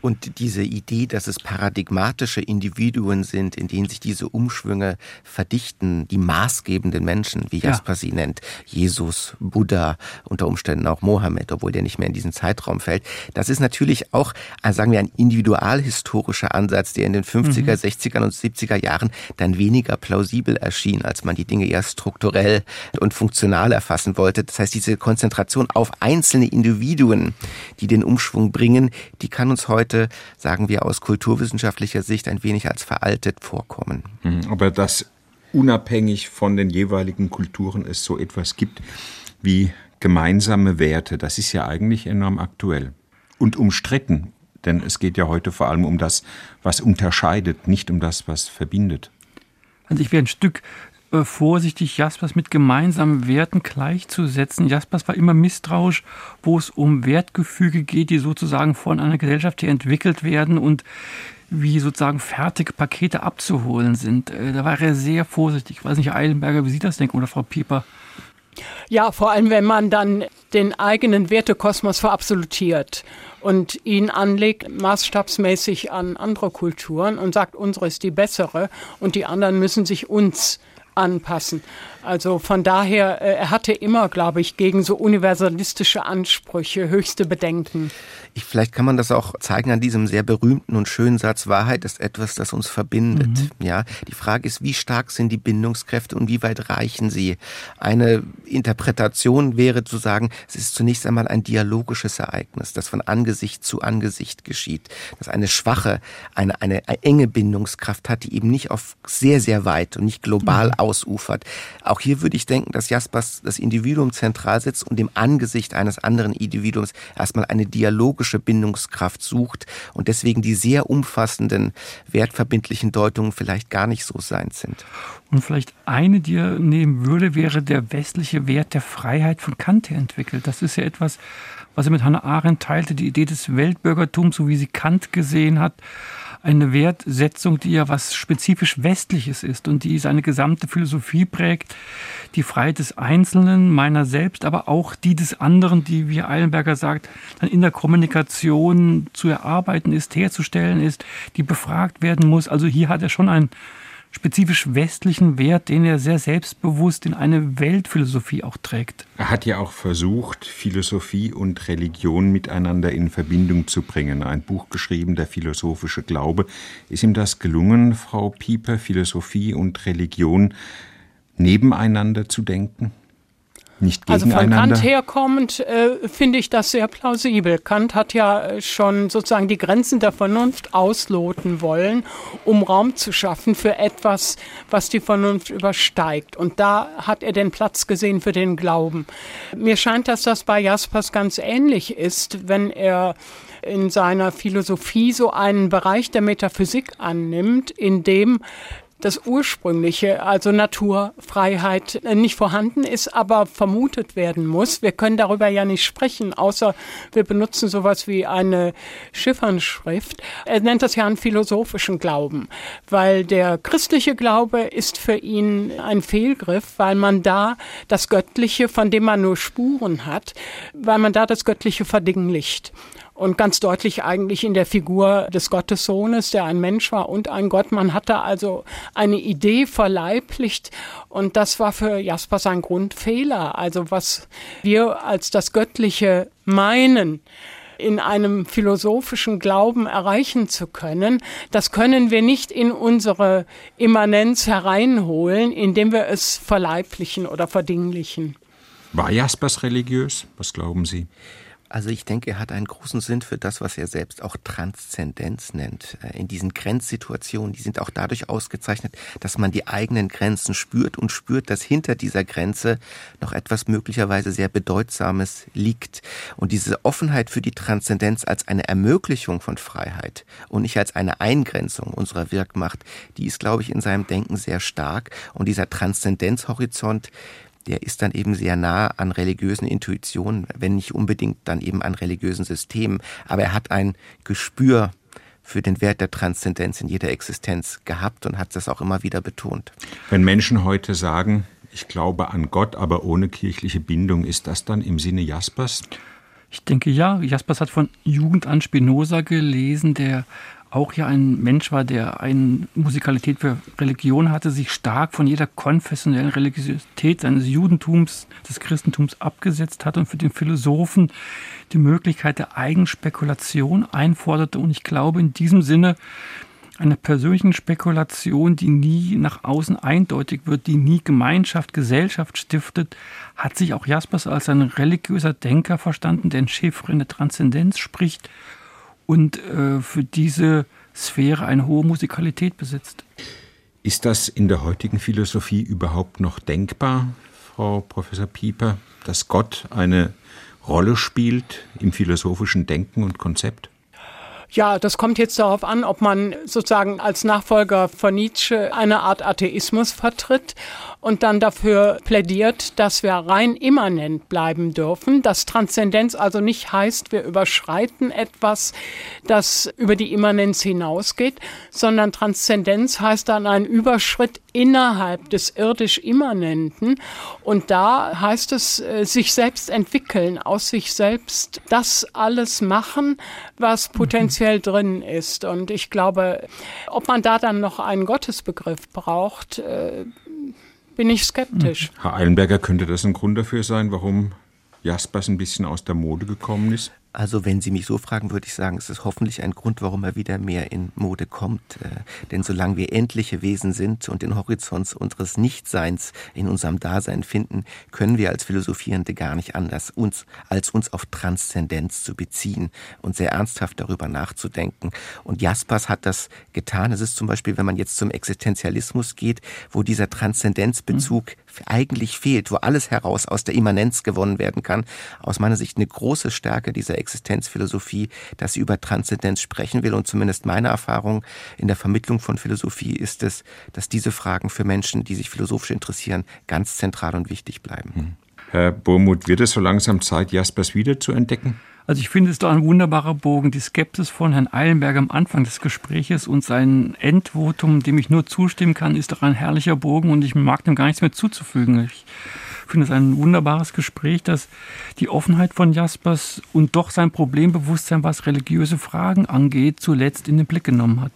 Und diese Idee, dass es paradigmatische Individuen sind, in denen sich diese Umschwünge verdichten, die maßgebenden Menschen, wie Jasper ja. sie nennt, Jesus, Buddha, unter Umständen auch Mohammed, obwohl der nicht mehr in diesen Zeitraum fällt, das ist natürlich auch, äh, sagen wir, ein individualhistorischer Ansatz, der in den 50er, mhm. 60er und 70er Jahren dann weniger plausibel erschien, als man die Dinge eher strukturell und funktional erfassen wollte. Das heißt, diese Konzentration auf einzelne Individuen, die den Umschwung bringen, die kann uns heute heute, sagen wir aus kulturwissenschaftlicher Sicht, ein wenig als veraltet vorkommen. Mhm, aber dass unabhängig von den jeweiligen Kulturen es so etwas gibt wie gemeinsame Werte, das ist ja eigentlich enorm aktuell und umstritten. Denn es geht ja heute vor allem um das, was unterscheidet, nicht um das, was verbindet. Also ich wäre ein Stück äh, vorsichtig, Jaspers mit gemeinsamen Werten gleichzusetzen. Jaspers war immer misstrauisch, wo es um Wertgefüge geht, die sozusagen von einer Gesellschaft hier entwickelt werden und wie sozusagen fertige Pakete abzuholen sind. Äh, da war er sehr vorsichtig. Ich weiß nicht, Eilenberger, wie Sie das denken oder Frau Pieper? Ja, vor allem, wenn man dann den eigenen Wertekosmos verabsolutiert und ihn anlegt maßstabsmäßig an andere Kulturen und sagt, unsere ist die bessere und die anderen müssen sich uns anpassen. Also von daher, äh, er hatte immer, glaube ich, gegen so universalistische Ansprüche höchste Bedenken. Ich, vielleicht kann man das auch zeigen an diesem sehr berühmten und schönen Satz, Wahrheit ist etwas, das uns verbindet. Mhm. Ja, die Frage ist, wie stark sind die Bindungskräfte und wie weit reichen sie? Eine Interpretation wäre zu sagen, es ist zunächst einmal ein dialogisches Ereignis, das von Angesicht zu Angesicht geschieht, das eine schwache, eine, eine, eine enge Bindungskraft hat, die eben nicht auf sehr, sehr weit und nicht global mhm. ausufert. Auch auch hier würde ich denken, dass Jaspers das Individuum zentral setzt und im Angesicht eines anderen Individuums erstmal eine dialogische Bindungskraft sucht und deswegen die sehr umfassenden wertverbindlichen Deutungen vielleicht gar nicht so sein sind. Und vielleicht eine, die er nehmen würde, wäre der westliche Wert der Freiheit von Kant entwickelt. Das ist ja etwas, was er mit Hannah Arendt teilte, die Idee des Weltbürgertums, so wie sie Kant gesehen hat eine Wertsetzung, die ja was spezifisch Westliches ist und die seine gesamte Philosophie prägt. Die Freiheit des Einzelnen, meiner selbst, aber auch die des anderen, die, wie Eilenberger sagt, dann in der Kommunikation zu erarbeiten ist, herzustellen ist, die befragt werden muss. Also hier hat er schon ein spezifisch westlichen Wert, den er sehr selbstbewusst in eine Weltphilosophie auch trägt. Er hat ja auch versucht, Philosophie und Religion miteinander in Verbindung zu bringen. Ein Buch geschrieben, der philosophische Glaube. Ist ihm das gelungen, Frau Pieper, Philosophie und Religion nebeneinander zu denken? Nicht gegeneinander. Also von Kant herkommend äh, finde ich das sehr plausibel. Kant hat ja äh, schon sozusagen die Grenzen der Vernunft ausloten wollen, um Raum zu schaffen für etwas, was die Vernunft übersteigt. Und da hat er den Platz gesehen für den Glauben. Mir scheint, dass das bei Jaspers ganz ähnlich ist, wenn er in seiner Philosophie so einen Bereich der Metaphysik annimmt, in dem das ursprüngliche, also Naturfreiheit, äh, nicht vorhanden ist, aber vermutet werden muss. Wir können darüber ja nicht sprechen, außer wir benutzen sowas wie eine Schiffernschrift. Er nennt das ja einen philosophischen Glauben, weil der christliche Glaube ist für ihn ein Fehlgriff, weil man da das Göttliche, von dem man nur Spuren hat, weil man da das Göttliche verdinglicht und ganz deutlich eigentlich in der Figur des Gottessohnes, der ein Mensch war und ein Gott. Man hatte also eine Idee verleiblicht und das war für Jaspers ein Grundfehler. Also was wir als das Göttliche meinen, in einem philosophischen Glauben erreichen zu können, das können wir nicht in unsere Immanenz hereinholen, indem wir es verleiblichen oder verdinglichen. War Jaspers religiös? Was glauben Sie? Also ich denke, er hat einen großen Sinn für das, was er selbst auch Transzendenz nennt. Äh, in diesen Grenzsituationen, die sind auch dadurch ausgezeichnet, dass man die eigenen Grenzen spürt und spürt, dass hinter dieser Grenze noch etwas möglicherweise sehr Bedeutsames liegt. Und diese Offenheit für die Transzendenz als eine Ermöglichung von Freiheit und nicht als eine Eingrenzung unserer Wirkmacht, die ist, glaube ich, in seinem Denken sehr stark. Und dieser Transzendenzhorizont, der ist dann eben sehr nah an religiösen Intuitionen, wenn nicht unbedingt dann eben an religiösen Systemen. Aber er hat ein Gespür für den Wert der Transzendenz in jeder Existenz gehabt und hat das auch immer wieder betont. Wenn Menschen heute sagen, ich glaube an Gott, aber ohne kirchliche Bindung, ist das dann im Sinne Jaspers? Ich denke ja. Jaspers hat von Jugend an Spinoza gelesen, der auch ja ein Mensch war, der eine Musikalität für Religion hatte, sich stark von jeder konfessionellen Religiosität seines Judentums, des Christentums abgesetzt hat und für den Philosophen die Möglichkeit der Eigenspekulation einforderte. Und ich glaube in diesem Sinne einer persönlichen Spekulation, die nie nach außen eindeutig wird, die nie Gemeinschaft, Gesellschaft stiftet, hat sich auch Jaspers als ein religiöser Denker verstanden, der in Chiffre der Transzendenz spricht und äh, für diese Sphäre eine hohe Musikalität besitzt. Ist das in der heutigen Philosophie überhaupt noch denkbar, Frau Professor Pieper, dass Gott eine Rolle spielt im philosophischen Denken und Konzept? Ja, das kommt jetzt darauf an, ob man sozusagen als Nachfolger von Nietzsche eine Art Atheismus vertritt und dann dafür plädiert, dass wir rein immanent bleiben dürfen, dass Transzendenz also nicht heißt, wir überschreiten etwas, das über die Immanenz hinausgeht, sondern Transzendenz heißt dann ein Überschritt innerhalb des irdisch Immanenten und da heißt es äh, sich selbst entwickeln, aus sich selbst das alles machen, was potenziell drin ist und ich glaube, ob man da dann noch einen Gottesbegriff braucht, äh, bin ich skeptisch. Herr Eilenberger, könnte das ein Grund dafür sein, warum Jaspers ein bisschen aus der Mode gekommen ist? Also wenn Sie mich so fragen, würde ich sagen, es ist hoffentlich ein Grund, warum er wieder mehr in Mode kommt. Äh, denn solange wir endliche Wesen sind und den Horizont unseres Nichtseins in unserem Dasein finden, können wir als Philosophierende gar nicht anders, uns, als uns auf Transzendenz zu beziehen und sehr ernsthaft darüber nachzudenken. Und Jaspers hat das getan. Es ist zum Beispiel, wenn man jetzt zum Existenzialismus geht, wo dieser Transzendenzbezug mhm eigentlich fehlt, wo alles heraus aus der Immanenz gewonnen werden kann. Aus meiner Sicht eine große Stärke dieser Existenzphilosophie, dass sie über Transzendenz sprechen will. Und zumindest meine Erfahrung in der Vermittlung von Philosophie ist es, dass diese Fragen für Menschen, die sich philosophisch interessieren, ganz zentral und wichtig bleiben. Hm. Herr Burmuth, wird es so langsam Zeit, Jaspers wieder zu entdecken? Also ich finde es doch ein wunderbarer Bogen, die Skepsis von Herrn Eilenberg am Anfang des Gespräches und sein Endvotum, dem ich nur zustimmen kann, ist doch ein herrlicher Bogen und ich mag dem gar nichts mehr zuzufügen. Ich finde es ein wunderbares Gespräch, das die Offenheit von Jaspers und doch sein Problembewusstsein, was religiöse Fragen angeht, zuletzt in den Blick genommen hat.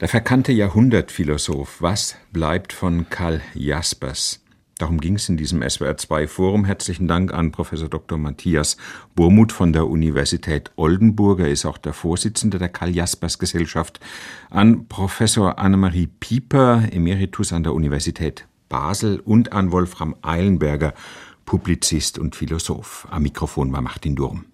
Der verkannte Jahrhundertphilosoph, was bleibt von Karl Jaspers? Darum ging es in diesem SWR2-Forum. Herzlichen Dank an Professor Dr. Matthias Burmuth von der Universität Oldenburg. Er ist auch der Vorsitzende der Karl-Jaspers-Gesellschaft. An Professor Annemarie Pieper, Emeritus an der Universität Basel und an Wolfram Eilenberger, Publizist und Philosoph. Am Mikrofon war Martin Durm.